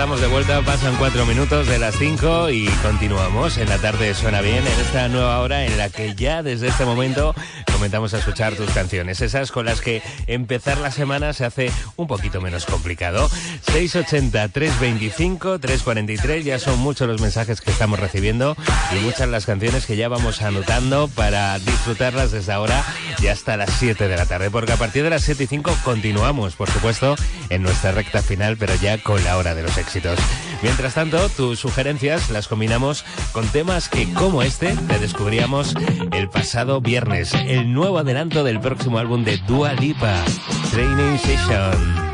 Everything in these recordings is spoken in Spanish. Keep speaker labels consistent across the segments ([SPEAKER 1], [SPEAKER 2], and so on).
[SPEAKER 1] estamos de vuelta, pasan cuatro minutos de las cinco y continuamos. En la tarde Suena Bien, en esta nueva hora en la que ya desde este momento comenzamos a escuchar tus canciones, esas con las que empezar la semana se hace un poquito menos complicado. 680-325-343, ya son muchos los mensajes que estamos recibiendo y muchas las canciones que ya vamos anotando para disfrutarlas desde ahora y hasta las 7 de la tarde, porque a partir de las 7 y 5 continuamos, por supuesto, en nuestra recta final, pero ya con la hora de los éxitos. Mientras tanto, tus sugerencias las combinamos con temas que, como este, te descubríamos el pasado viernes, el nuevo adelanto del próximo álbum de Dua Lipa, Training Session.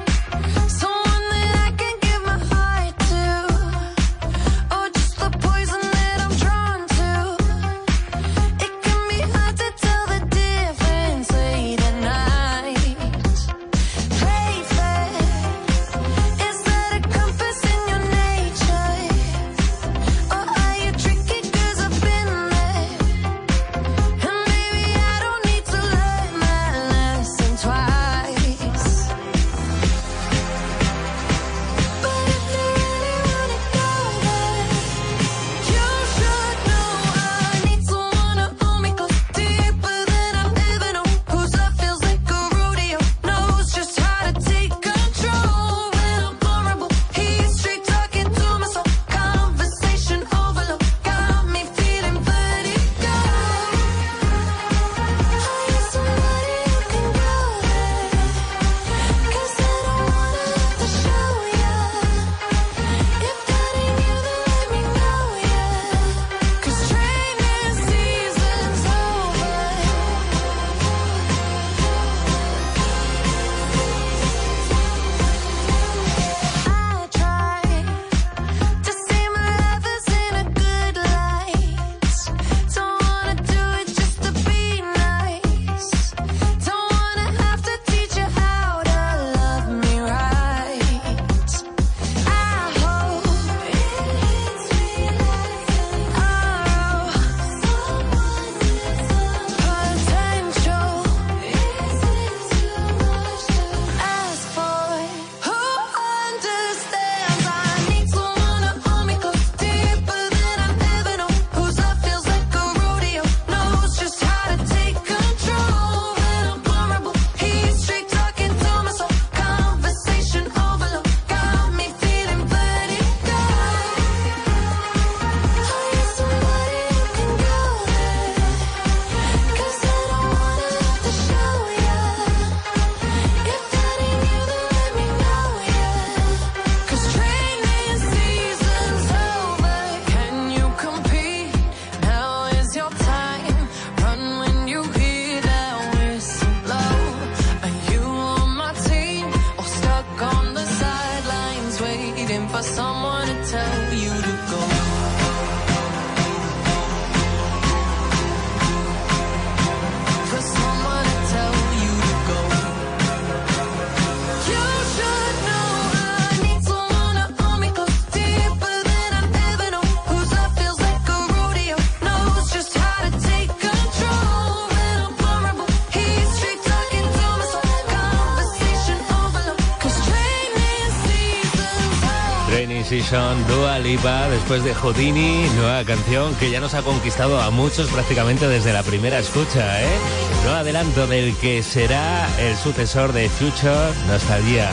[SPEAKER 1] Dua Lipa, después de Houdini, nueva canción que ya nos ha conquistado a muchos prácticamente desde la primera escucha, ¿eh? No adelanto del que será el sucesor de Future Nostalgia.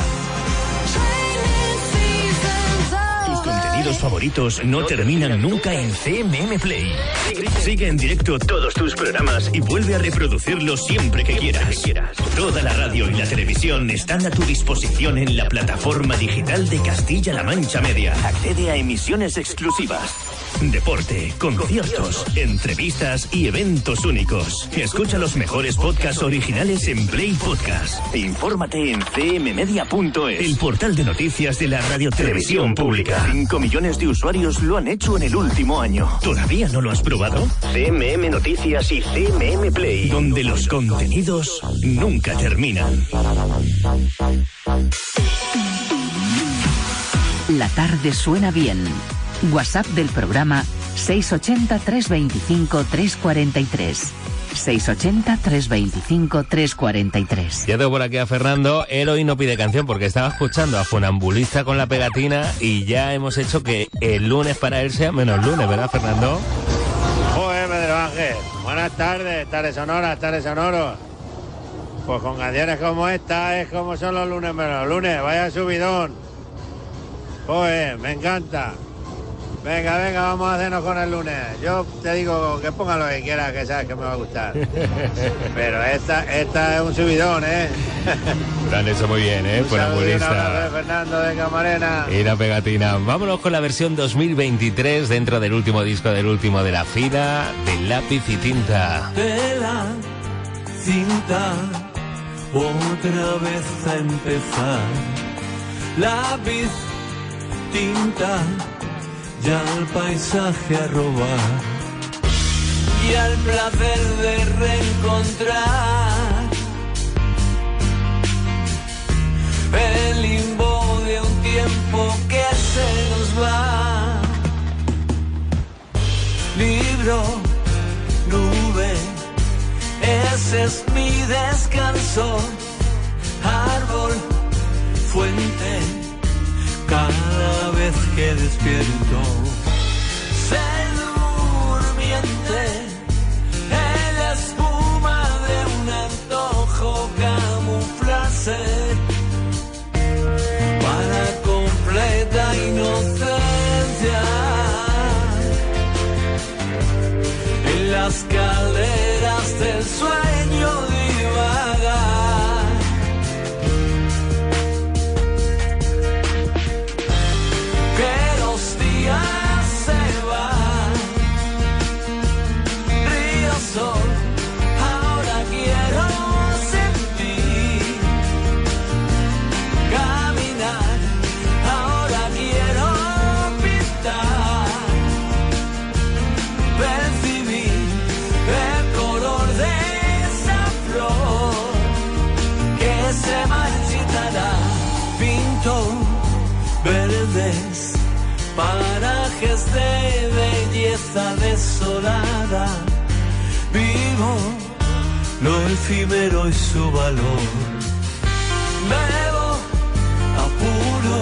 [SPEAKER 2] Los favoritos no terminan nunca en CMM Play. Sigue en directo todos tus programas y vuelve a reproducirlos siempre que quieras. Toda la radio y la televisión están a tu disposición en la plataforma digital de Castilla-La Mancha Media. Accede a emisiones exclusivas deporte, conciertos, entrevistas y eventos únicos. Escucha los mejores podcasts originales en Play Podcast. Infórmate en cmmedia.es, el portal de noticias de la radiotelevisión pública. 5 millones de usuarios lo han hecho en el último año. ¿Todavía no lo has probado? CMM Noticias y CMM Play, donde los contenidos nunca terminan.
[SPEAKER 3] La tarde suena bien WhatsApp del programa 680-325-343. 680-325-343.
[SPEAKER 4] Ya tengo por aquí a Fernando. Él hoy no pide canción porque estaba escuchando a Funambulista con la pegatina y ya hemos hecho que el lunes para él sea menos lunes, ¿verdad, Fernando?
[SPEAKER 5] Joder, Pedro Ángel. Buenas tardes, tardes sonoras, tardes sonoros. Pues con canciones como esta es como son los lunes menos lunes. Vaya subidón. Joder, me encanta. Venga, venga, vamos a hacernos con el lunes. Yo te digo que ponga lo que quieras, que sabes que me va a gustar. Pero esta, esta es un subidón, ¿eh?
[SPEAKER 4] Han hecho muy bien, ¿eh? Funambulista.
[SPEAKER 5] de Fernando de Camarena.
[SPEAKER 4] Y la pegatina. Vámonos con la versión 2023 dentro del último disco del último de la fila de lápiz y tinta.
[SPEAKER 6] tela, cinta, otra vez a empezar. Lápiz, tinta, ya el paisaje a robar. Y al placer de reencontrar el limbo de un tiempo que se nos va. Libro, nube, ese es mi descanso. Árbol, fuente, cada vez que despierto. Ser durmiente, en la espuma de un antojo camuflarse para completa inocencia. En las calderas lo efímero y su valor. Bebo apuro,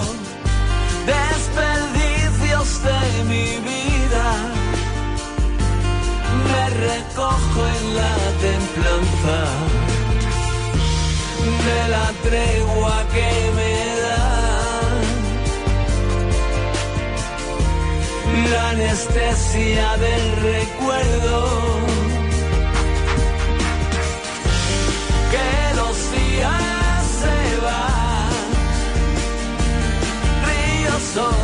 [SPEAKER 6] desperdicios de mi vida. Me recojo en la templanza de la tregua que me da. La anestesia del recuerdo. song.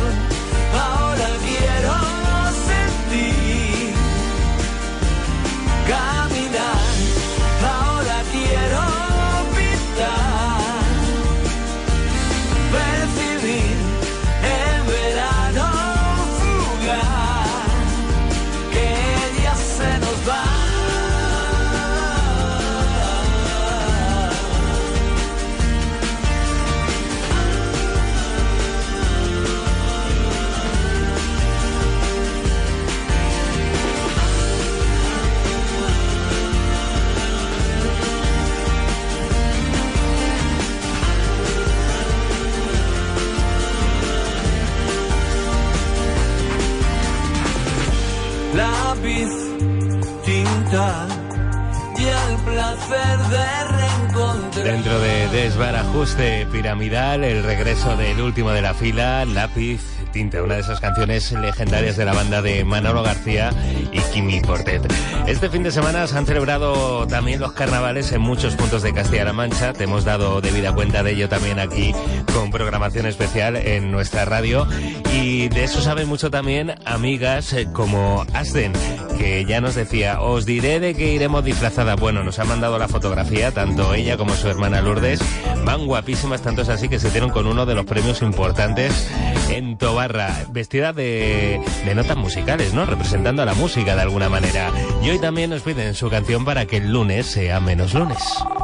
[SPEAKER 6] Y el placer de reencontrar.
[SPEAKER 4] Dentro de Desbarajuste Piramidal, el regreso del último de la fila, Lápiz Tinta, una de esas canciones legendarias de la banda de Manolo García y Kimi Portet. Este fin de semana se han celebrado también los carnavales en muchos puntos de Castilla-La Mancha. Te hemos dado debida cuenta de ello también aquí con programación especial en nuestra radio. Y de eso saben mucho también amigas eh, como Asden, que ya nos decía, os diré de que iremos disfrazadas. Bueno, nos ha mandado la fotografía, tanto ella como su hermana Lourdes. Van guapísimas, tanto es así que se dieron con uno de los premios importantes en Tobarra, vestida de, de notas musicales, ¿no? Representando a la música de alguna manera. Y hoy también nos piden su canción para que el lunes sea menos lunes.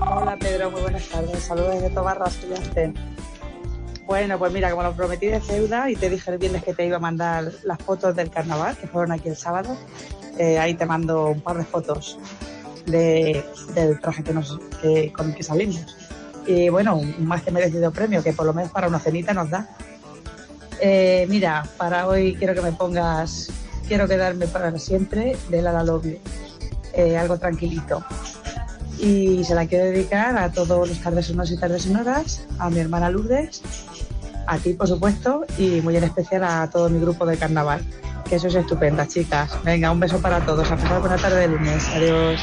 [SPEAKER 7] Hola Pedro, muy buenas tardes. Saludos desde Tobarra, soy Aspen. Bueno, pues mira, como lo prometí de deuda y te dije el viernes que te iba a mandar las fotos del carnaval, que fueron aquí el sábado, eh, ahí te mando un par de fotos. de- del traje con el que salimos. Y bueno, más que merecido premio, que por lo menos para una cenita nos da. Eh, mira, para hoy quiero que me pongas Quiero quedarme para siempre de La You. Eh, algo tranquilito. Y se la quiero dedicar a todos los tardes sonoros y tardes sonoras, a mi hermana Lourdes, a ti, por supuesto, y muy en especial a todo mi grupo de carnaval. Que eso es estupenda, chicas. Venga, un beso para todos. A pasar buena tarde de lunes. Adiós.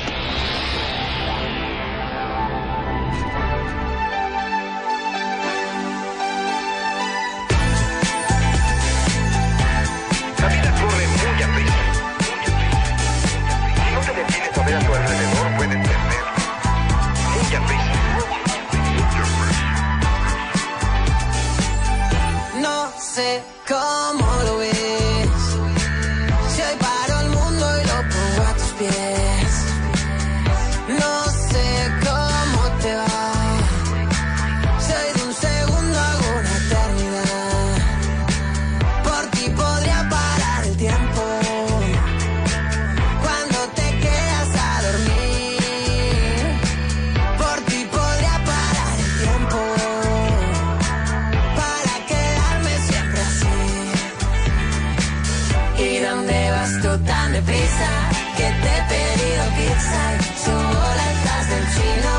[SPEAKER 1] ¿Y dónde vas tú tan deprisa? Que te he pedido pizza y subo las tas del chino.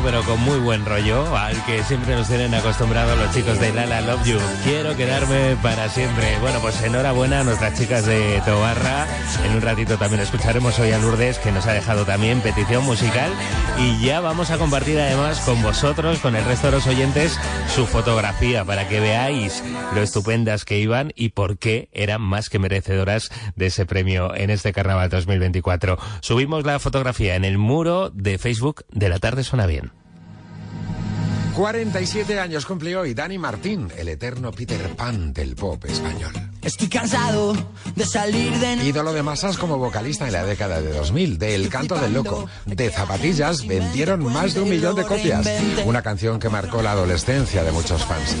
[SPEAKER 1] Pero
[SPEAKER 4] con muy buen rollo, al que siempre nos tienen acostumbrados los chicos de Lala Love You. Quiero quedarme para siempre. Bueno, pues enhorabuena a nuestras chicas de Tobarra. En un ratito también escucharemos hoy a Lourdes, que nos ha dejado también petición musical. Y ya vamos a compartir además con vosotros, con el resto de los oyentes, su fotografía para que veáis lo estupendas que iban y por qué eran más que merecedoras de ese premio en este Carnaval 2024. Subimos la fotografía en el muro de Facebook de la tarde suena bien.
[SPEAKER 8] 47 años cumplió hoy Dani Martín, el eterno Peter Pan del pop español.
[SPEAKER 1] Estoy cansado de salir de
[SPEAKER 8] Ídolo de masas como vocalista en la década de 2000, de El Canto del Loco. De Zapatillas vendieron más de un millón de copias. Una canción que marcó la adolescencia de muchos fans.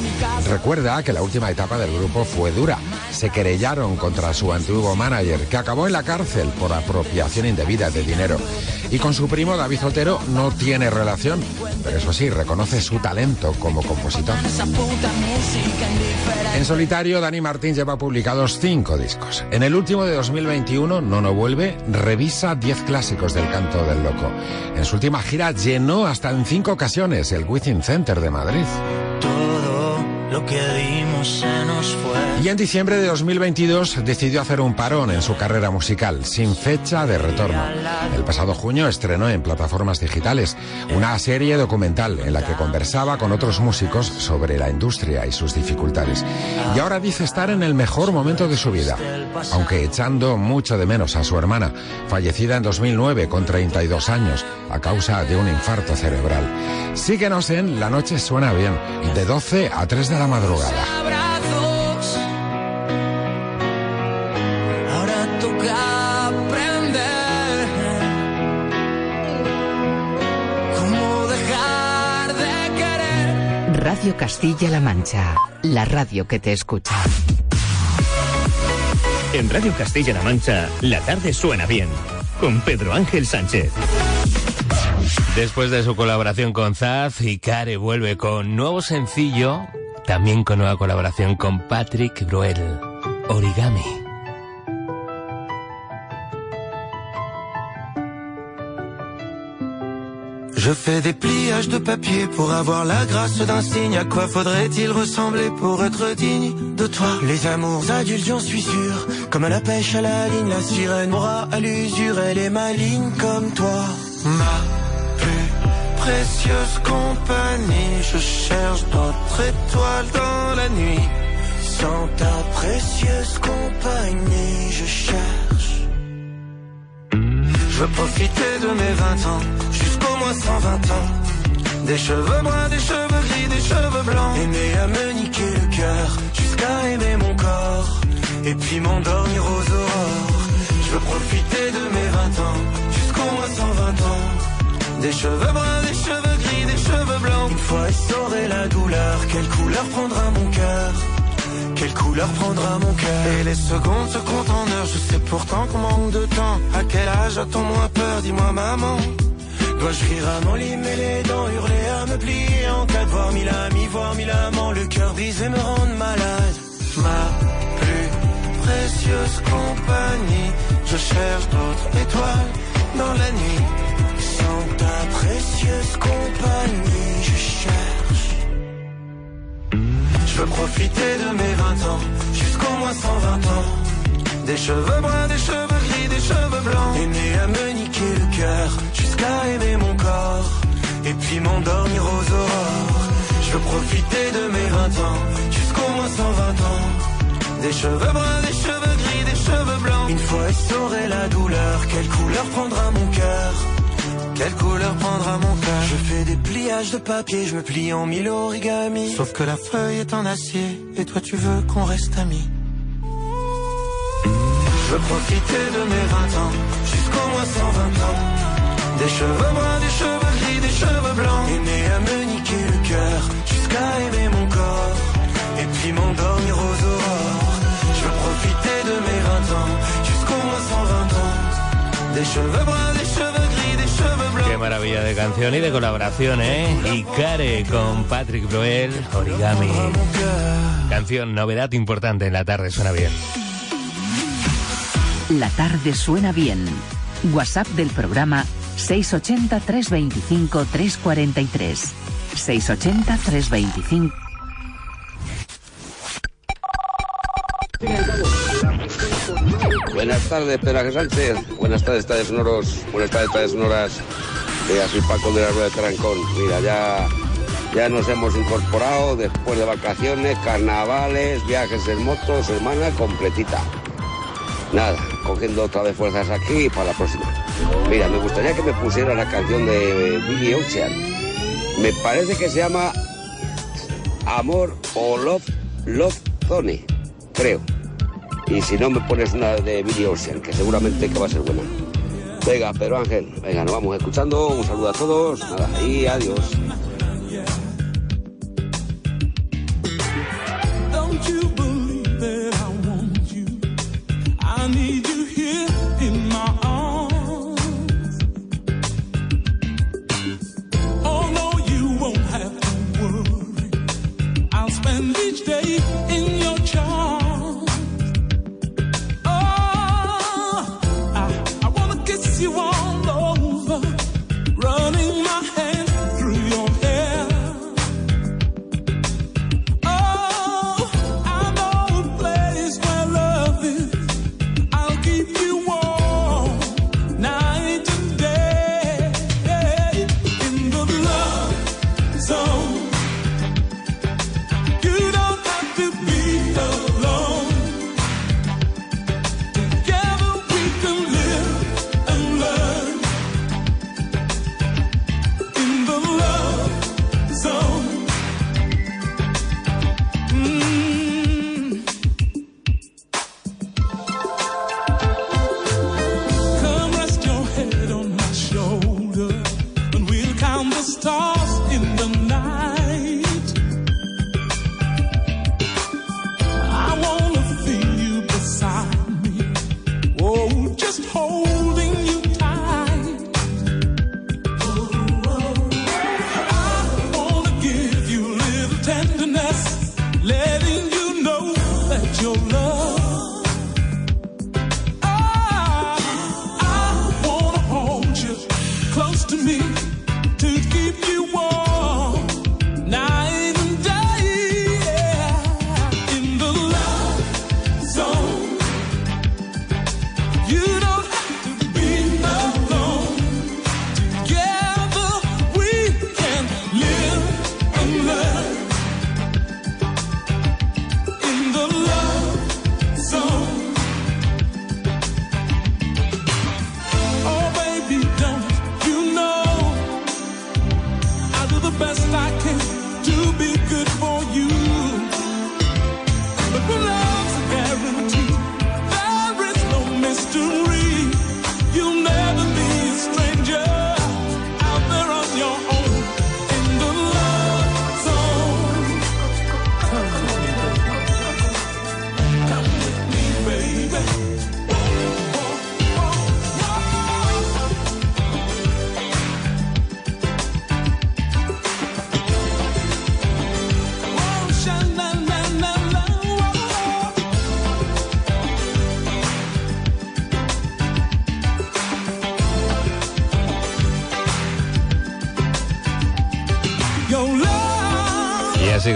[SPEAKER 8] Recuerda que la última etapa del grupo fue dura. Se querellaron contra su antiguo manager, que acabó en la cárcel por apropiación indebida de dinero. Y con su primo David Otero no tiene relación, pero eso sí, reconoce su talento como compositor. En solitario, Dani Martín lleva publicados cinco discos. En el último de 2021, No No Vuelve, revisa 10 clásicos del canto del loco. En su última gira llenó hasta en cinco ocasiones el Within Center de Madrid.
[SPEAKER 9] Lo que dimos se nos fue.
[SPEAKER 8] Y en diciembre de 2022 decidió hacer un parón en su carrera musical, sin fecha de retorno. El pasado junio estrenó en plataformas digitales una serie documental en la que conversaba con otros músicos sobre la industria y sus dificultades. Y ahora dice estar en el mejor momento de su vida, aunque echando mucho de menos a su hermana, fallecida en 2009 con 32 años a causa de un infarto cerebral. Síguenos en La Noche Suena Bien, de 12 a 3 de la madrugada.
[SPEAKER 9] Abrazos. Ahora toca aprender cómo dejar de querer.
[SPEAKER 3] Radio Castilla-La Mancha, la radio que te escucha.
[SPEAKER 2] En Radio Castilla-La Mancha, la tarde suena bien. Con Pedro Ángel Sánchez.
[SPEAKER 4] Después de su colaboración con Zaz, Icare vuelve con nuevo sencillo, también con colaboración con Patrick Bruel, Origami.
[SPEAKER 10] Je fais des pliages de papier pour avoir la grâce d'un signe. À quoi faudrait-il ressembler pour être digne de toi? Les amours adultes, j'en suis sûr. Comme à la pêche à la ligne, la sirène m'aura à l'usure. Elle est maligne comme toi. Ma précieuse compagnie. Je cherche d'autres étoiles dans la nuit. Sans ta précieuse compagnie, je cherche. Je veux profiter de mes 20 ans, jusqu'au moins 120 ans. Des cheveux bruns, des cheveux gris, des cheveux blancs. Aimer à me niquer le cœur, jusqu'à aimer mon corps. Et puis m'endormir aux aurores. Je veux profiter de mes 20 ans, jusqu'au moins 120 ans. Des cheveux bruns, des cheveux gris, des cheveux blancs. Une fois essoré la douleur, quelle couleur prendra mon cœur? Quelle couleur prendra mon cœur? Et les secondes se comptent en heures Je sais pourtant qu'on manque de temps. À quel âge a-t-on moins peur? Dis-moi maman. Dois-je rire à mon lit, mais les dents Hurler à me plier En cas de voir mille amis, voir mille amants Le cœur brisé me rendre malade. Ma plus précieuse compagnie Je cherche d'autres étoiles dans la nuit Sans ta précieuse compagnie Je cherche je veux profiter de mes 20 ans, jusqu'au moins 120 ans. Des cheveux bruns, des cheveux gris, des cheveux blancs. Aimer à me niquer le cœur, jusqu'à aimer mon corps. Et puis m'endormir aux aurores. Je veux profiter de mes 20 ans, jusqu'au moins 120 ans. Des cheveux bruns, des cheveux gris, des cheveux blancs. Une fois essoré la douleur, quelle couleur prendra mon cœur? Quelle couleur prendra mon cœur Je fais des pliages de papier, je me plie en mille origami. Sauf que la feuille est en acier, et toi tu veux qu'on reste amis. Je veux profiter de mes 20 ans, jusqu'au moins 120 ans. Des cheveux bruns, des cheveux gris, des cheveux blancs. Aimer à me niquer le cœur, jusqu'à aimer mon corps. Et puis m'endormir aux aurores. Je veux profiter de mes 20 ans, jusqu'au moins 120 ans. Des cheveux bruns, des cheveux
[SPEAKER 4] maravilla de canción y de colaboración, ¿eh? Icare con Patrick Bruel, Origami. Canción, novedad importante en la tarde, suena bien.
[SPEAKER 3] La tarde suena bien. WhatsApp del programa 680-325-343. 680-325.
[SPEAKER 11] Buenas tardes, Pedro Sánchez. Buenas tardes, Tades Sonoros. Buenas tardes, Tades Sonoras. Mira, soy Paco de la Rueda de Trancón. Mira, ya, ya nos hemos incorporado después de vacaciones, carnavales, viajes en moto, semana completita. Nada, cogiendo otra vez fuerzas aquí para la próxima. Mira, me gustaría que me pusiera la canción de Billy Ocean. Me parece que se llama Amor o Love, Love Zone, creo. Y si no, me pones una de Billy Ocean, que seguramente que va a ser buena. Venga, Pedro Ángel, venga, nos vamos escuchando. Un saludo a todos. Nada, y adiós.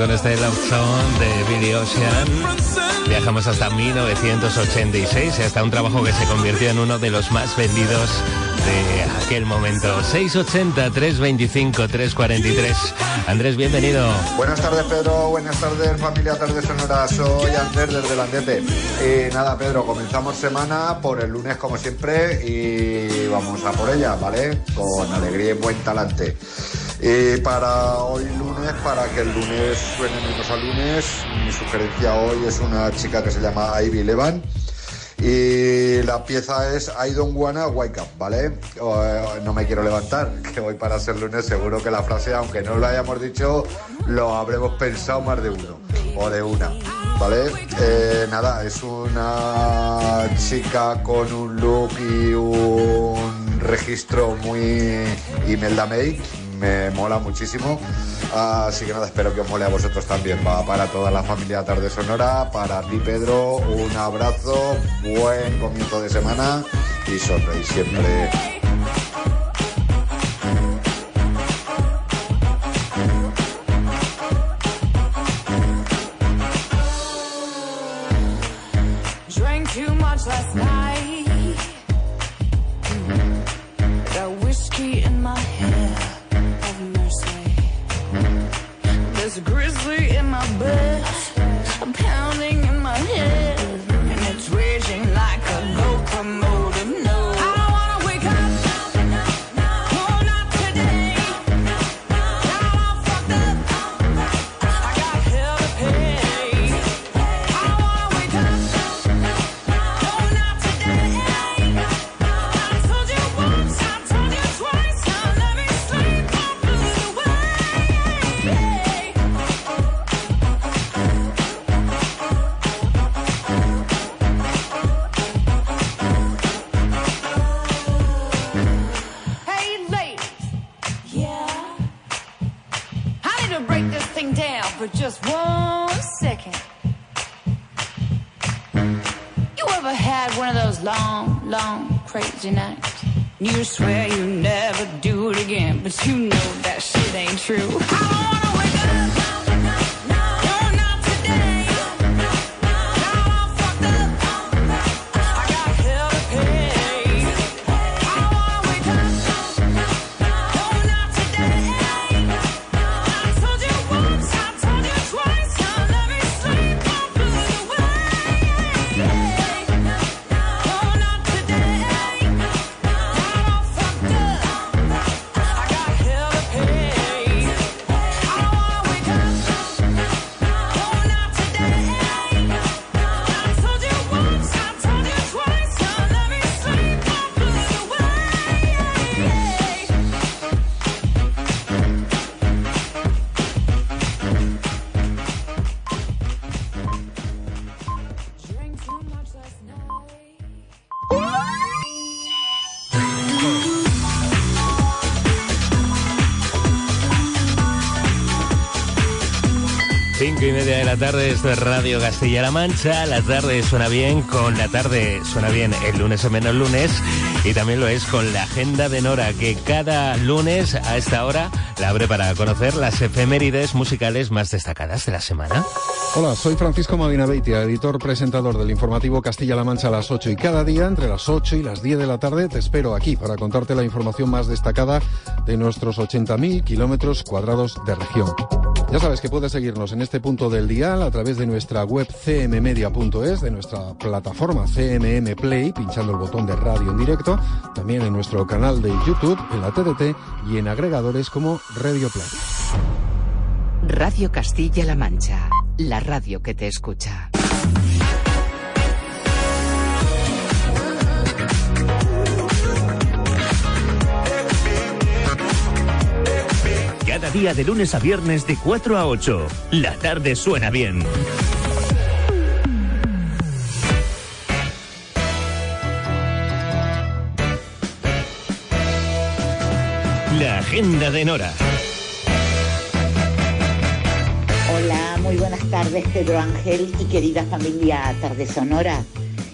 [SPEAKER 4] Con este Love Song de Billy Ocean viajamos hasta 1986 y hasta un trabajo que se convirtió en uno de los más vendidos de aquel momento. 680 325 343. Andrés, bienvenido.
[SPEAKER 12] Buenas tardes, Pedro. Buenas tardes, familia Tarde Sonora. Soy Andrés desde el Andete. Y nada, Pedro, comenzamos semana por el lunes, como siempre, y vamos a por ella, ¿vale? Con alegría y buen talante. Y para hoy lunes, para que el lunes suene menos a lunes, mi sugerencia hoy es una chica que se llama Ivy Levan. Y la pieza es I don't wanna wake up, ¿vale? Eh, no me quiero levantar, que hoy para ser lunes seguro que la frase, aunque no lo hayamos dicho, lo habremos pensado más de uno o de una, ¿vale? Eh, nada, es una chica con un look y un registro muy Imelda May, me mola muchísimo. Así que nada, espero que os mole a vosotros también. Va para toda la familia Tarde Sonora, para ti Pedro, un abrazo, buen comienzo de semana y sonreír siempre.
[SPEAKER 4] Tarde, esto es Radio Castilla-La Mancha. La tarde suena bien, con la tarde suena bien el lunes o menos lunes. Y también lo es con la agenda de Nora, que cada lunes a esta hora la abre para conocer las efemérides musicales más destacadas de la semana.
[SPEAKER 13] Hola, soy Francisco Madina Beitia, editor presentador del informativo Castilla-La Mancha a las 8 y cada día entre las 8 y las 10 de la tarde te espero aquí para contarte la información más destacada de nuestros 80.000 kilómetros cuadrados de región. Ya sabes que puedes seguirnos en este punto del dial a través de nuestra web cmmedia.es, de nuestra plataforma CMM Play, pinchando el botón de radio en directo, también en nuestro canal de YouTube, en la TDT y en agregadores como Radio Play.
[SPEAKER 3] Radio Castilla-La Mancha, la radio que te escucha.
[SPEAKER 2] Día de lunes a viernes de 4 a 8. La tarde suena bien. La agenda de Nora.
[SPEAKER 14] Hola, muy buenas tardes Pedro Ángel y querida familia Tarde Sonora.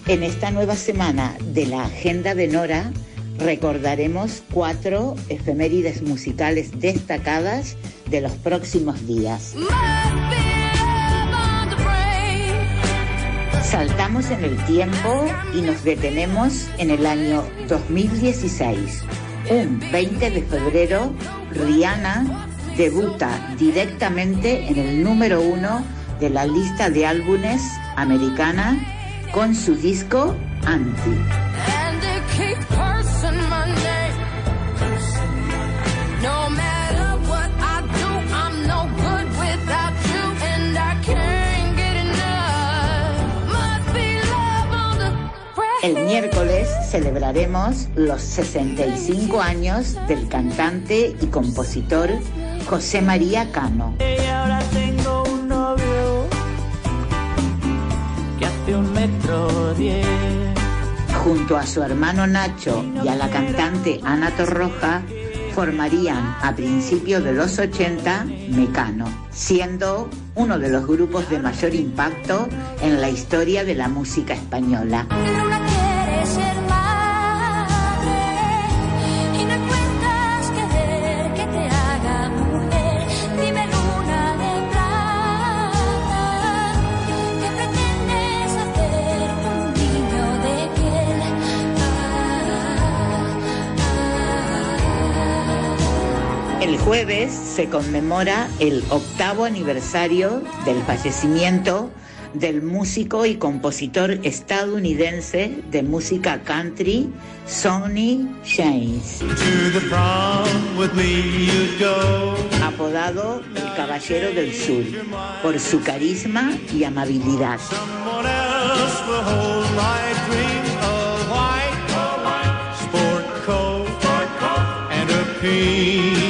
[SPEAKER 14] En esta nueva semana de la Agenda de Nora recordaremos cuatro efemérides musicales destacadas de los próximos días. Saltamos en el tiempo y nos detenemos en el año 2016. Un 20 de febrero, Rihanna debuta directamente en el número uno de la lista de álbumes americana con su disco Anti. El miércoles celebraremos los 65 años del cantante y compositor José María Cano.
[SPEAKER 9] Y ahora tengo un novio que hace un metro diez.
[SPEAKER 14] Junto a su hermano Nacho y a la cantante Ana Torroja, formarían a principios de los 80 Mecano, siendo uno de los grupos de mayor impacto en la historia de la música española. El jueves se conmemora el octavo aniversario del fallecimiento del músico y compositor estadounidense de música country, Sonny James, apodado el Caballero del Sur, por su carisma y amabilidad.
[SPEAKER 9] Sport coat, and a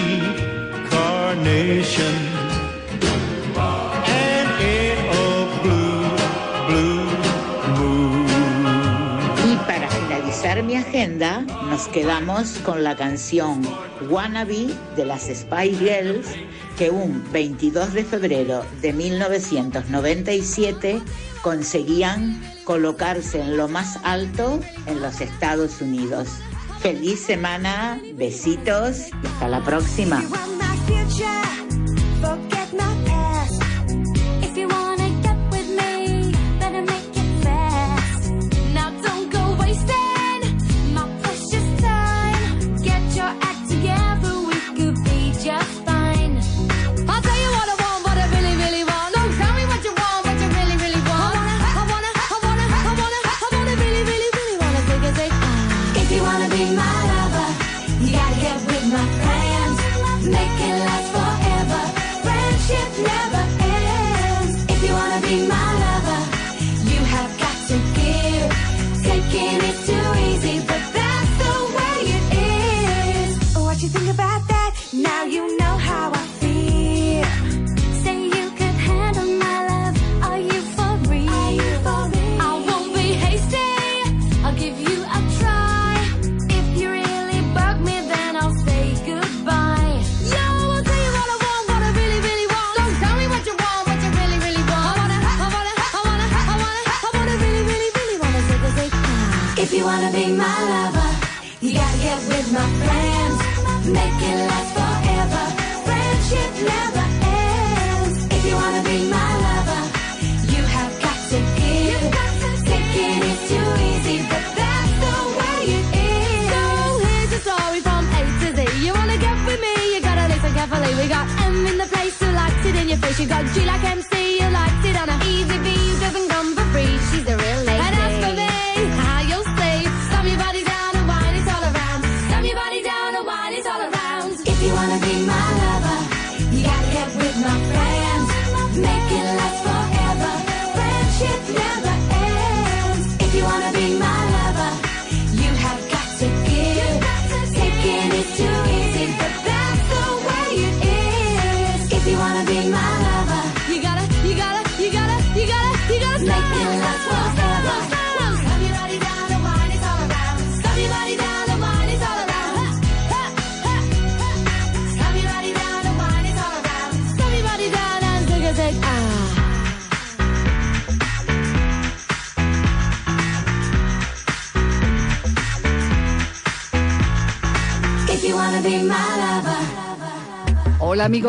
[SPEAKER 14] nos quedamos con la canción Wannabe de las Spice Girls, que un 22 de febrero de 1997 conseguían colocarse en lo más alto en los Estados Unidos. Feliz semana, besitos y hasta la próxima.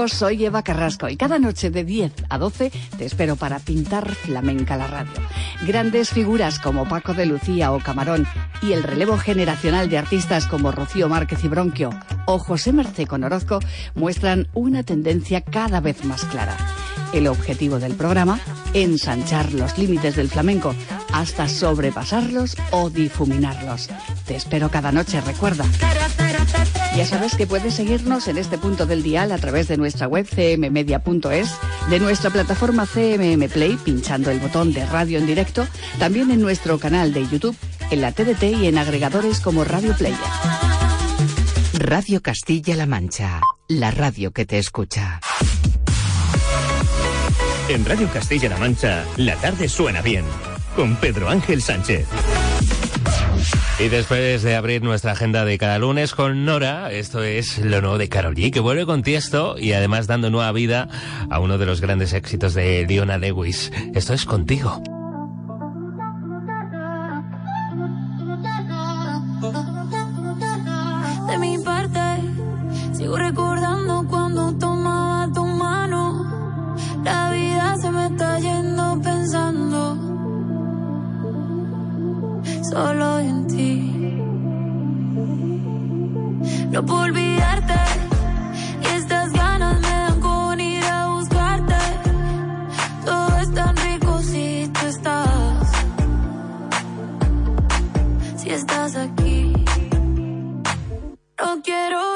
[SPEAKER 15] Soy Eva Carrasco y cada noche de 10 a 12 te espero para pintar flamenca la radio. Grandes figuras como Paco de Lucía o Camarón y el relevo generacional de artistas como Rocío Márquez y Bronquio o José Mercé con Orozco muestran una tendencia cada vez más clara. El objetivo del programa, ensanchar los límites del flamenco hasta sobrepasarlos o difuminarlos. Te espero cada noche, recuerda. Ya sabes que puedes seguirnos en este punto del dial a través de nuestra web cmmedia.es, de nuestra plataforma CMM Play pinchando el botón de radio en directo, también en nuestro canal de YouTube, en la TDT y en agregadores como Radio Player.
[SPEAKER 3] Radio Castilla-La Mancha, la radio que te escucha.
[SPEAKER 2] En Radio Castilla-La Mancha, la tarde suena bien. Con Pedro Ángel Sánchez.
[SPEAKER 4] Y después de abrir nuestra agenda de cada lunes con Nora, esto es lo nuevo de Karol G, que vuelve con Tiesto y además dando nueva vida a uno de los grandes éxitos de Leona Lewis. Esto es contigo.
[SPEAKER 16] De mi parte, sigo recordando cuando tomaba tu mano. La vida se me está yendo pensando solo en ti. No puedo olvidarte y estas ganas me dan con ir a buscarte. Todo es tan rico si tú estás, si estás aquí. No quiero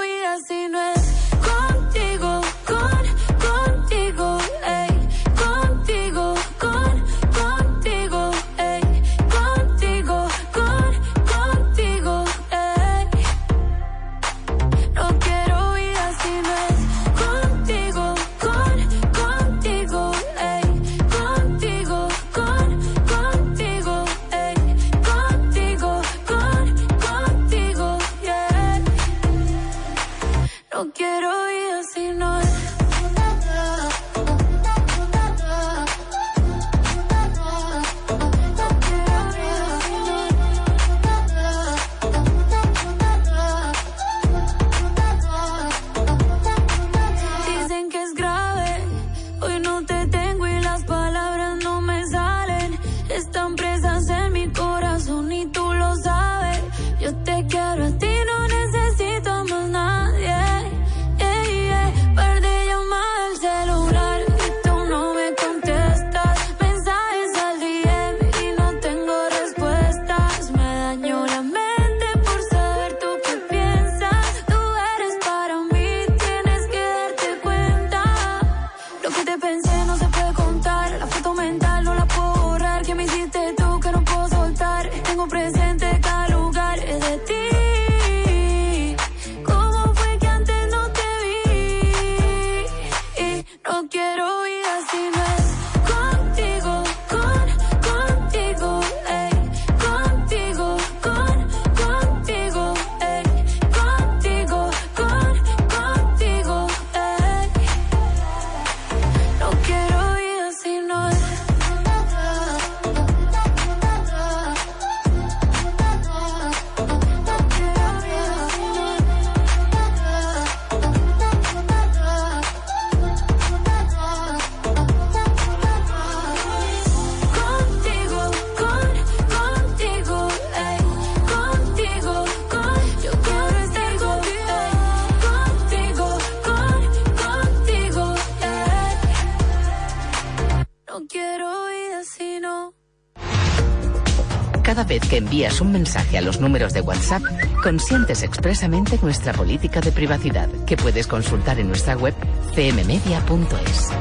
[SPEAKER 3] vez que envías un mensaje a los números de WhatsApp, consientes expresamente nuestra política de privacidad, que puedes consultar en nuestra web cmmedia.es.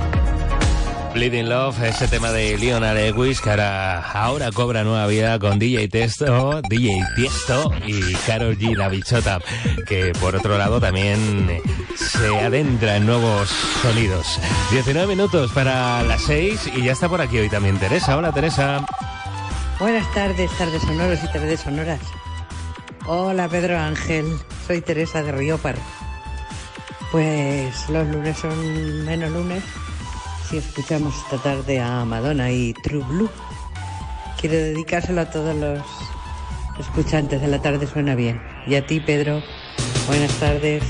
[SPEAKER 4] Bleeding Love, ese tema de Leonard Lewis que ahora, ahora cobra nueva vida con DJ Testo, DJ Tiesto y Carol G, la bichota, que por otro lado también se adentra en nuevos sonidos. 19 minutos para las 6 y ya está por aquí hoy también Teresa. Hola Teresa.
[SPEAKER 1] Buenas tardes, tardes sonoros y tardes sonoras. Hola Pedro Ángel, soy Teresa de Riópar. Pues los lunes son menos lunes si escuchamos esta tarde a Madonna y True Blue. Quiero dedicárselo a todos los escuchantes de la tarde suena bien. Y a ti Pedro, buenas tardes.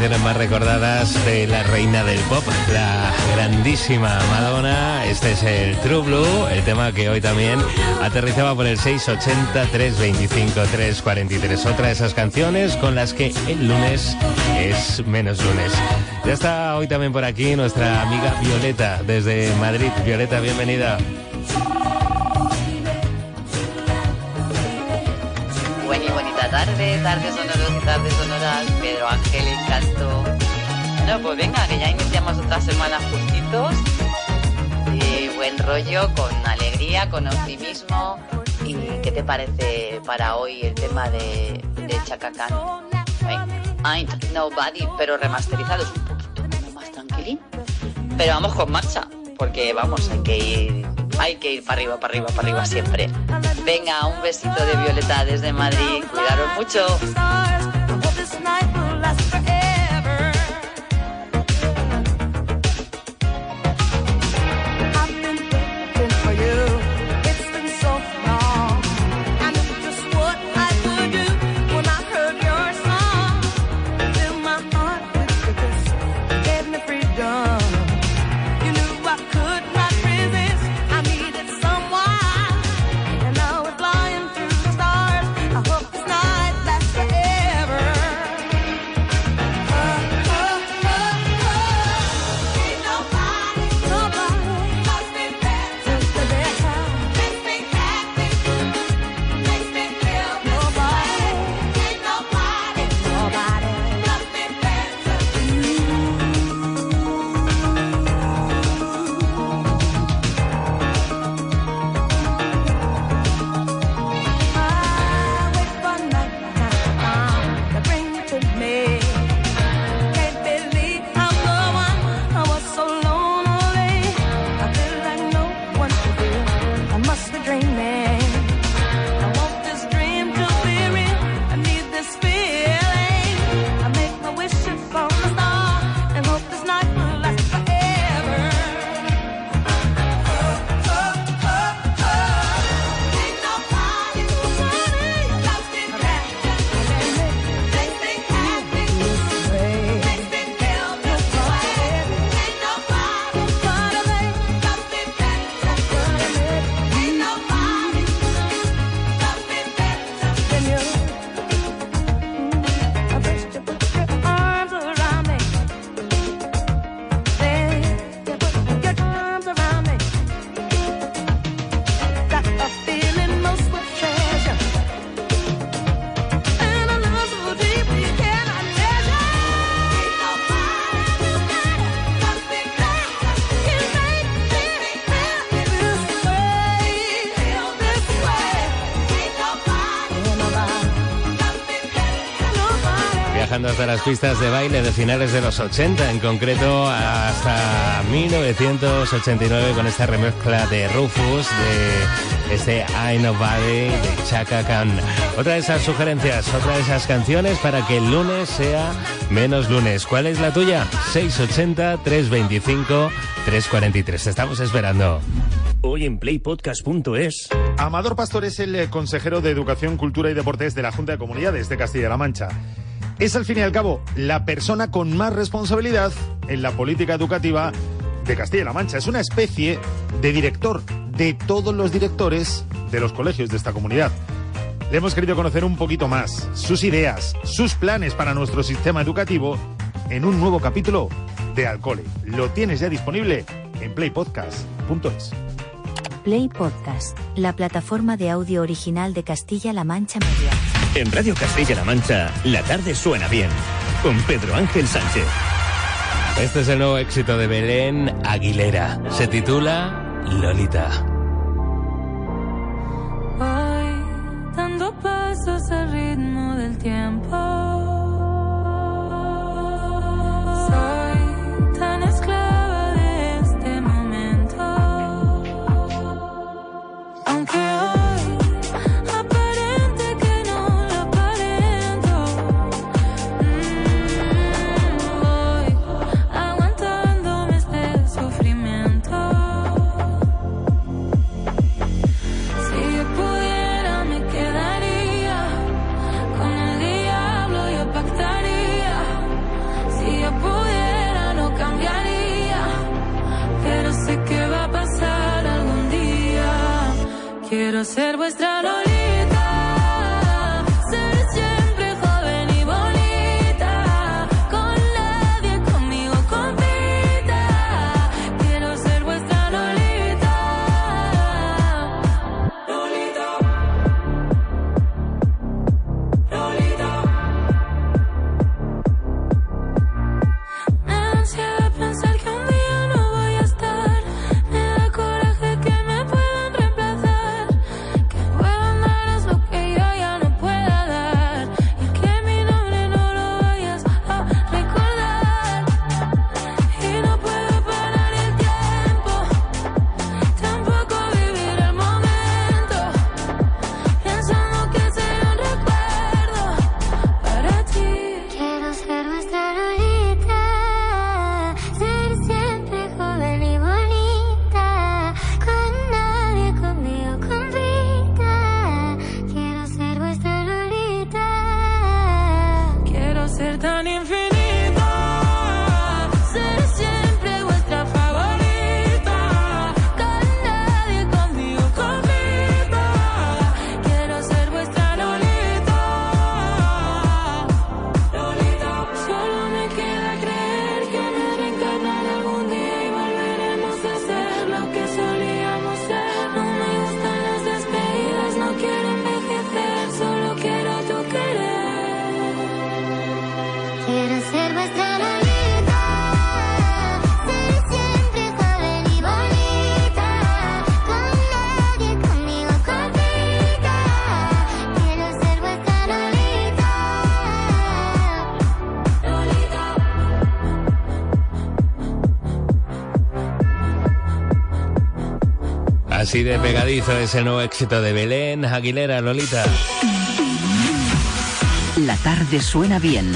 [SPEAKER 4] Canciones más recordadas de la reina del pop, la grandísima Madonna. Este es el True Blue, el tema que hoy también aterrizaba por el 680-325-343. Otra de esas canciones con las que el lunes es menos lunes. Ya está hoy también por aquí nuestra amiga Violeta desde Madrid. Violeta, bienvenida.
[SPEAKER 12] Buena y bonita tarde, tardes sonoros y tardes sonoras, Pedro Ángel y Casto. Bueno, pues venga, que ya iniciamos otra semana juntitos. Y buen rollo, con alegría, con optimismo. ¿Y qué te parece para hoy el tema de, de Khan? Ain't Nobody, pero remasterizado, un poquito más tranquilín. Pero vamos con marcha, porque vamos, hay que ir, hay que ir para arriba, para arriba, para arriba siempre. Venga, un besito de Violeta desde Madrid, cuidaros mucho.
[SPEAKER 4] Las pistas de baile de finales de los 80, en concreto hasta 1989 con esta remezcla de Rufus de este I Nobody de Chaka Khan. Otra de esas sugerencias, otra de esas canciones para que el lunes sea menos lunes. ¿Cuál es la tuya? 680-325-343. Te estamos esperando.
[SPEAKER 2] Hoy en playpodcast.es.
[SPEAKER 17] Amador Pastor es el eh, consejero de Educación, Cultura y Deportes de la Junta de Comunidades de Castilla-La Mancha. Es al fin y al cabo la persona con más responsabilidad en la política educativa de Castilla-La Mancha. Es una especie de director de todos los directores de los colegios de esta comunidad. Le hemos querido conocer un poquito más, sus ideas, sus planes para nuestro sistema educativo en un nuevo capítulo de Alcole. Lo tienes ya disponible en playpodcast.es.
[SPEAKER 18] Play Podcast, la plataforma de audio original de Castilla-La Mancha Media.
[SPEAKER 2] En Radio Castilla-La Mancha, la tarde suena bien. Con Pedro Ángel Sánchez.
[SPEAKER 4] Este es el nuevo éxito de Belén Aguilera. Se titula Lolita.
[SPEAKER 10] Así de pegadizo es el nuevo éxito de Belén Aguilera, Lolita.
[SPEAKER 3] La tarde suena bien.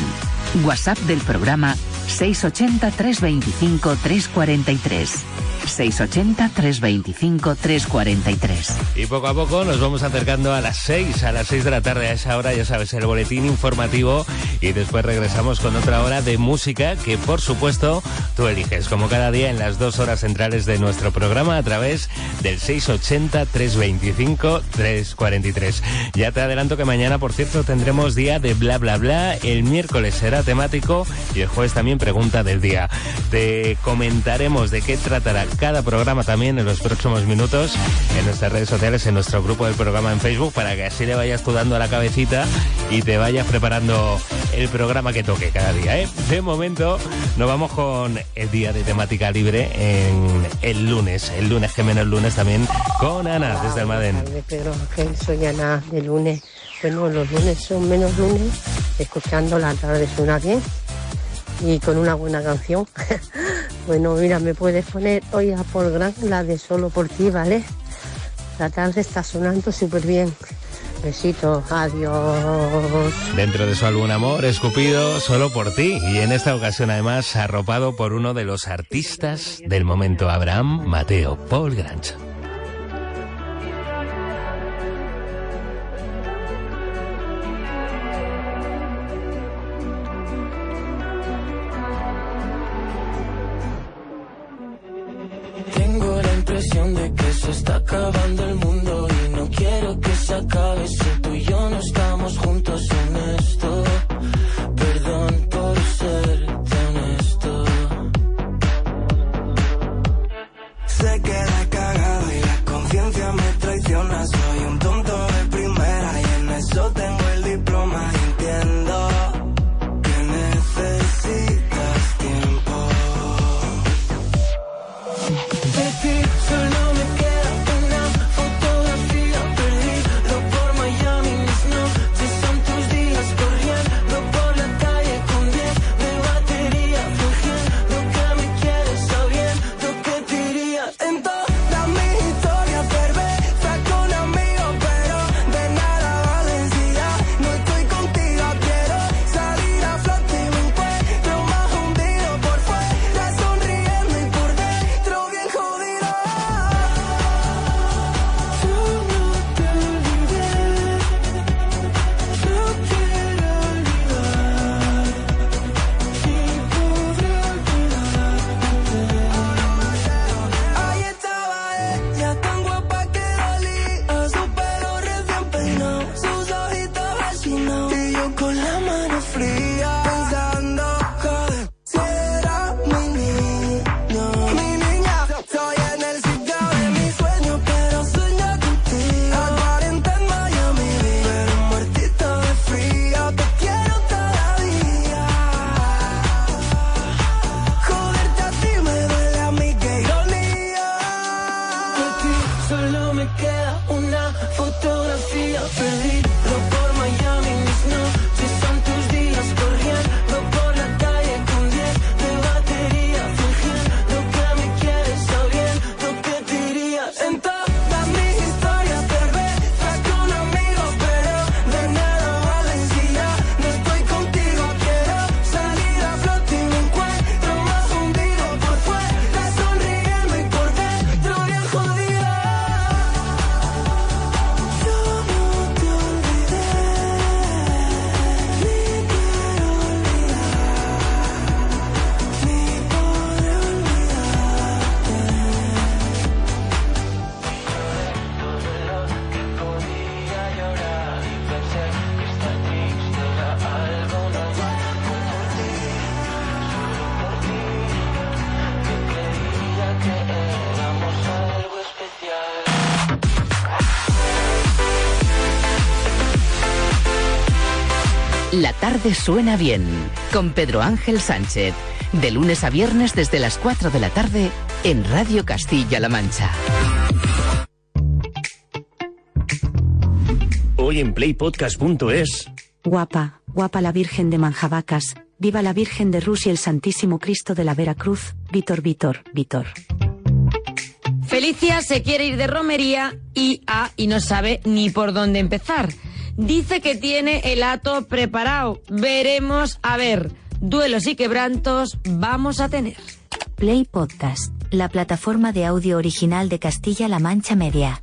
[SPEAKER 3] WhatsApp del programa 680-325-343. 680-325-343.
[SPEAKER 10] Y poco a poco nos vamos acercando a las 6, a las 6 de la tarde. A esa hora, ya sabes, el boletín informativo. Y después regresamos con otra hora de música que, por supuesto, tú eliges, como cada día, en las dos horas centrales de nuestro programa a través del 680-325-343. Ya te adelanto que mañana, por cierto, tendremos día de bla bla bla. El miércoles será temático y el jueves también pregunta del día. Te comentaremos de qué tratará cada programa también en los próximos minutos en nuestras redes sociales, en nuestro grupo del programa en Facebook, para que así le vayas tú dando a la cabecita y te vayas preparando el programa que toque cada día. ¿eh? De momento, nos vamos con el día de temática libre en el lunes. El lunes, que menos lunes también, con Ana desde Almadén.
[SPEAKER 19] Pedro Ángel, soy Ana de lunes. Bueno, los lunes son menos lunes, escuchando la tarde suena bien y con una buena canción. bueno, mira, me puedes poner hoy a Paul Grant la de Solo por ti, ¿vale? La tarde está sonando súper bien. Besitos, adiós.
[SPEAKER 10] Dentro de su álbum Amor, escupido solo por ti. Y en esta ocasión, además, arropado por uno de los artistas del momento, Abraham Mateo, Paul Grant.
[SPEAKER 3] Tarde suena bien con Pedro Ángel Sánchez. De lunes a viernes desde las 4 de la tarde en Radio Castilla-La Mancha.
[SPEAKER 2] Hoy en playpodcast.es.
[SPEAKER 20] Guapa, guapa la Virgen de Manjabacas, viva la Virgen de Rus y el Santísimo Cristo de la Veracruz, Vítor, Vítor, Vítor.
[SPEAKER 21] Felicia se quiere ir de romería y A y no sabe ni por dónde empezar. Dice que tiene el ato preparado. Veremos a ver. Duelos y quebrantos vamos a tener.
[SPEAKER 18] Play Podcast, la plataforma de audio original de Castilla-La Mancha Media.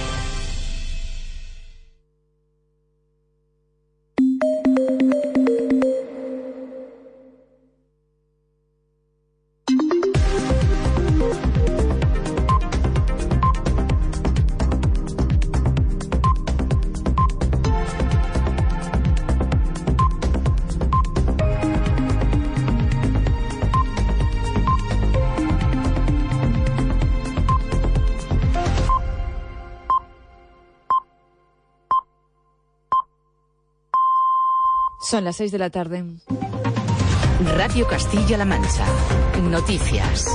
[SPEAKER 22] Son las 6 de la tarde.
[SPEAKER 3] Radio Castilla-La Mancha. Noticias.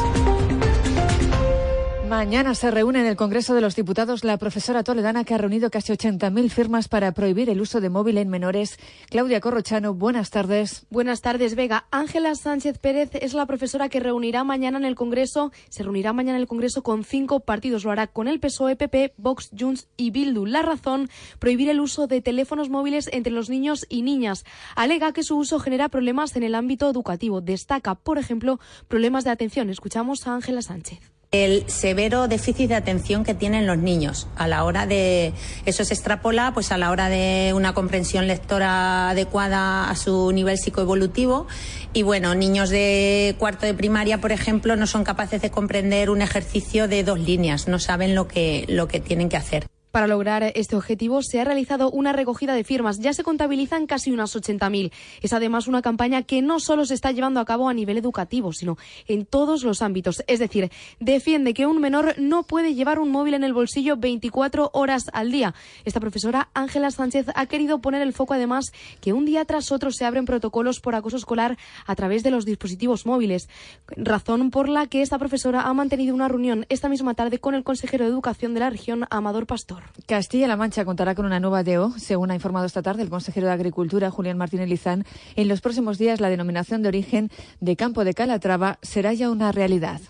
[SPEAKER 22] Mañana se reúne en el Congreso de los Diputados la profesora toledana que ha reunido casi 80.000 firmas para prohibir el uso de móvil en menores. Claudia Corrochano, buenas tardes.
[SPEAKER 23] Buenas tardes, Vega. Ángela Sánchez Pérez es la profesora que reunirá mañana en el Congreso, se reunirá mañana en el Congreso con cinco partidos. Lo hará con el PSOE, PP, Vox, Junts y Bildu. La razón, prohibir el uso de teléfonos móviles entre los niños y niñas. Alega que su uso genera problemas en el ámbito educativo. Destaca, por ejemplo, problemas de atención. Escuchamos a Ángela Sánchez.
[SPEAKER 24] El severo déficit de atención que tienen los niños. A la hora de eso se extrapola pues a la hora de una comprensión lectora adecuada a su nivel psicoevolutivo. Y bueno niños de cuarto de primaria por ejemplo no son capaces de comprender un ejercicio de dos líneas. No saben lo que lo que tienen que hacer
[SPEAKER 23] Para lograr este objetivo se ha realizado una recogida de firmas. Ya se contabilizan casi unas 80.000. Es además una campaña que no solo se está llevando a cabo a nivel educativo, sino en todos los ámbitos. Es decir, defiende que un menor no puede llevar un móvil en el bolsillo 24 horas al día. Esta profesora Ángela Sánchez ha querido poner el foco además que un día tras otro se abren protocolos por acoso escolar a través de los dispositivos móviles. Razón por la que esta profesora ha mantenido una reunión esta misma tarde con el consejero de Educación de la región, Amador Pastor.
[SPEAKER 22] Castilla-La Mancha contará con una nueva DO, según ha informado esta tarde el consejero de Agricultura, Julián Martínez Lizán. En los próximos días, la denominación de origen de Campo de Calatrava será ya una realidad.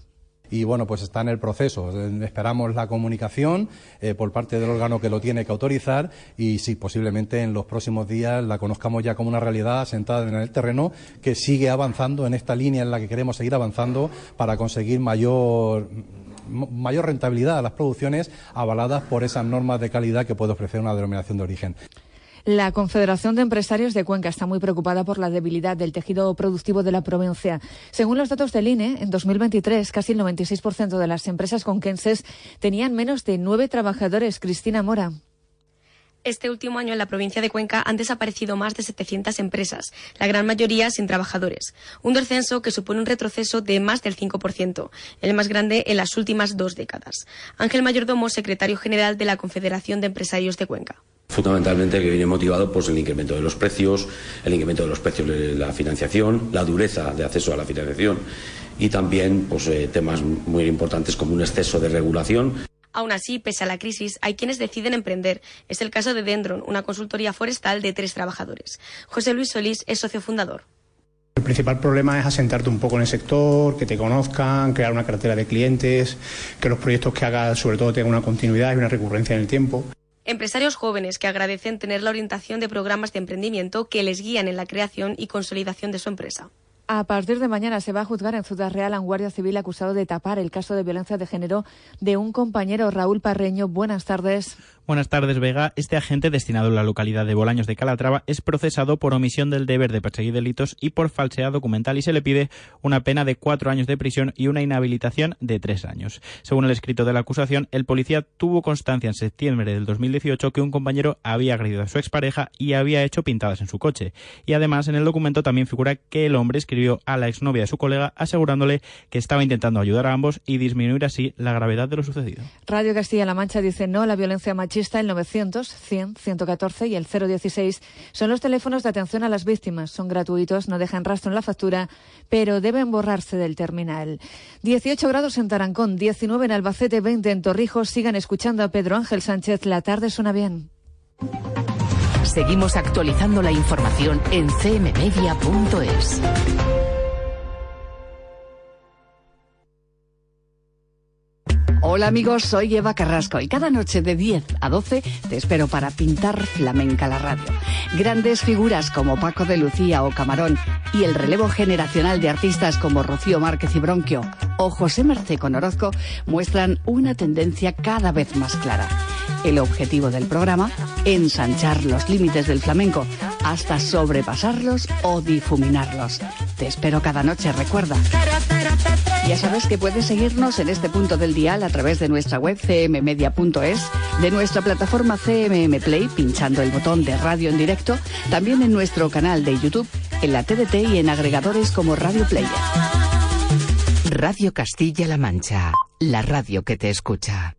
[SPEAKER 25] y bueno, pues está en el proceso. Esperamos la comunicación eh, por parte del órgano que lo tiene que autorizar y sí, posiblemente en los próximos días la conozcamos ya como una realidad asentada en el terreno que sigue avanzando en esta línea en la que queremos seguir avanzando para conseguir mayor mayor rentabilidad a las producciones avaladas por esas normas de calidad que puede ofrecer una denominación de origen.
[SPEAKER 22] La Confederación de Empresarios de Cuenca está muy preocupada por la debilidad del tejido productivo de la provincia. Según los datos del INE, en 2023 casi el 96% de las empresas conquenses tenían menos de nueve trabajadores. Cristina Mora.
[SPEAKER 26] Este último año en la provincia de Cuenca han desaparecido más de 700 empresas, la gran mayoría sin trabajadores. Un descenso que supone un retroceso de más del 5%, el más grande en las últimas dos décadas. Ángel Mayordomo, secretario general de la Confederación de Empresarios de Cuenca.
[SPEAKER 27] Fundamentalmente que viene motivado pues, el incremento de los precios, el incremento de los precios de la financiación, la dureza de acceso a la financiación y también pues, eh, temas muy importantes como un exceso de regulación.
[SPEAKER 26] Aún así, pese a la crisis, hay quienes deciden emprender. Es el caso de Dendron, una consultoría forestal de tres trabajadores. José Luis Solís es socio fundador.
[SPEAKER 28] El principal problema es asentarte un poco en el sector, que te conozcan, crear una cartera de clientes, que los proyectos que hagas sobre todo tengan una continuidad y una recurrencia en el tiempo.
[SPEAKER 26] Empresarios jóvenes que agradecen tener la orientación de programas de emprendimiento que les guían en la creación y consolidación de su empresa.
[SPEAKER 22] A partir de mañana se va a juzgar en Ciudad Real a un guardia civil acusado de tapar el caso de violencia de género de un compañero, Raúl Parreño. Buenas tardes.
[SPEAKER 29] Buenas tardes, Vega. Este agente, destinado a la localidad de Bolaños de Calatrava, es procesado por omisión del deber de perseguir delitos y por falsedad documental y se le pide una pena de cuatro años de prisión y una inhabilitación de tres años. Según el escrito de la acusación, el policía tuvo constancia en septiembre del 2018 que un compañero había agredido a su expareja y había hecho pintadas en su coche. Y además, en el documento también figura que el hombre escribió a la exnovia de su colega asegurándole que estaba intentando ayudar a ambos y disminuir así la gravedad de lo sucedido.
[SPEAKER 22] Radio Castilla-La Mancha dice no la violencia machista. El 900 100 114 y el 016 son los teléfonos de atención a las víctimas. Son gratuitos, no dejan rastro en la factura, pero deben borrarse del terminal. 18 grados en Tarancón, 19 en Albacete, 20 en Torrijos. Sigan escuchando a Pedro Ángel Sánchez. La tarde suena bien.
[SPEAKER 3] Seguimos actualizando la información en cmmedia.es.
[SPEAKER 15] Hola amigos, soy Eva Carrasco y cada noche de 10 a 12 te espero para pintar flamenca la radio. Grandes figuras como Paco de Lucía o Camarón y el relevo generacional de artistas como Rocío Márquez y Bronquio o José Mercé con Orozco muestran una tendencia cada vez más clara. El objetivo del programa, ensanchar los límites del flamenco hasta sobrepasarlos o difuminarlos. Te espero cada noche, recuerda. Ya sabes que puedes seguirnos en este punto del dial a través de nuestra web cmmedia.es, de nuestra plataforma CMM Play pinchando el botón de radio en directo, también en nuestro canal de YouTube, en la TDT y en agregadores como Radio Player.
[SPEAKER 3] Radio Castilla-La Mancha, la radio que te escucha.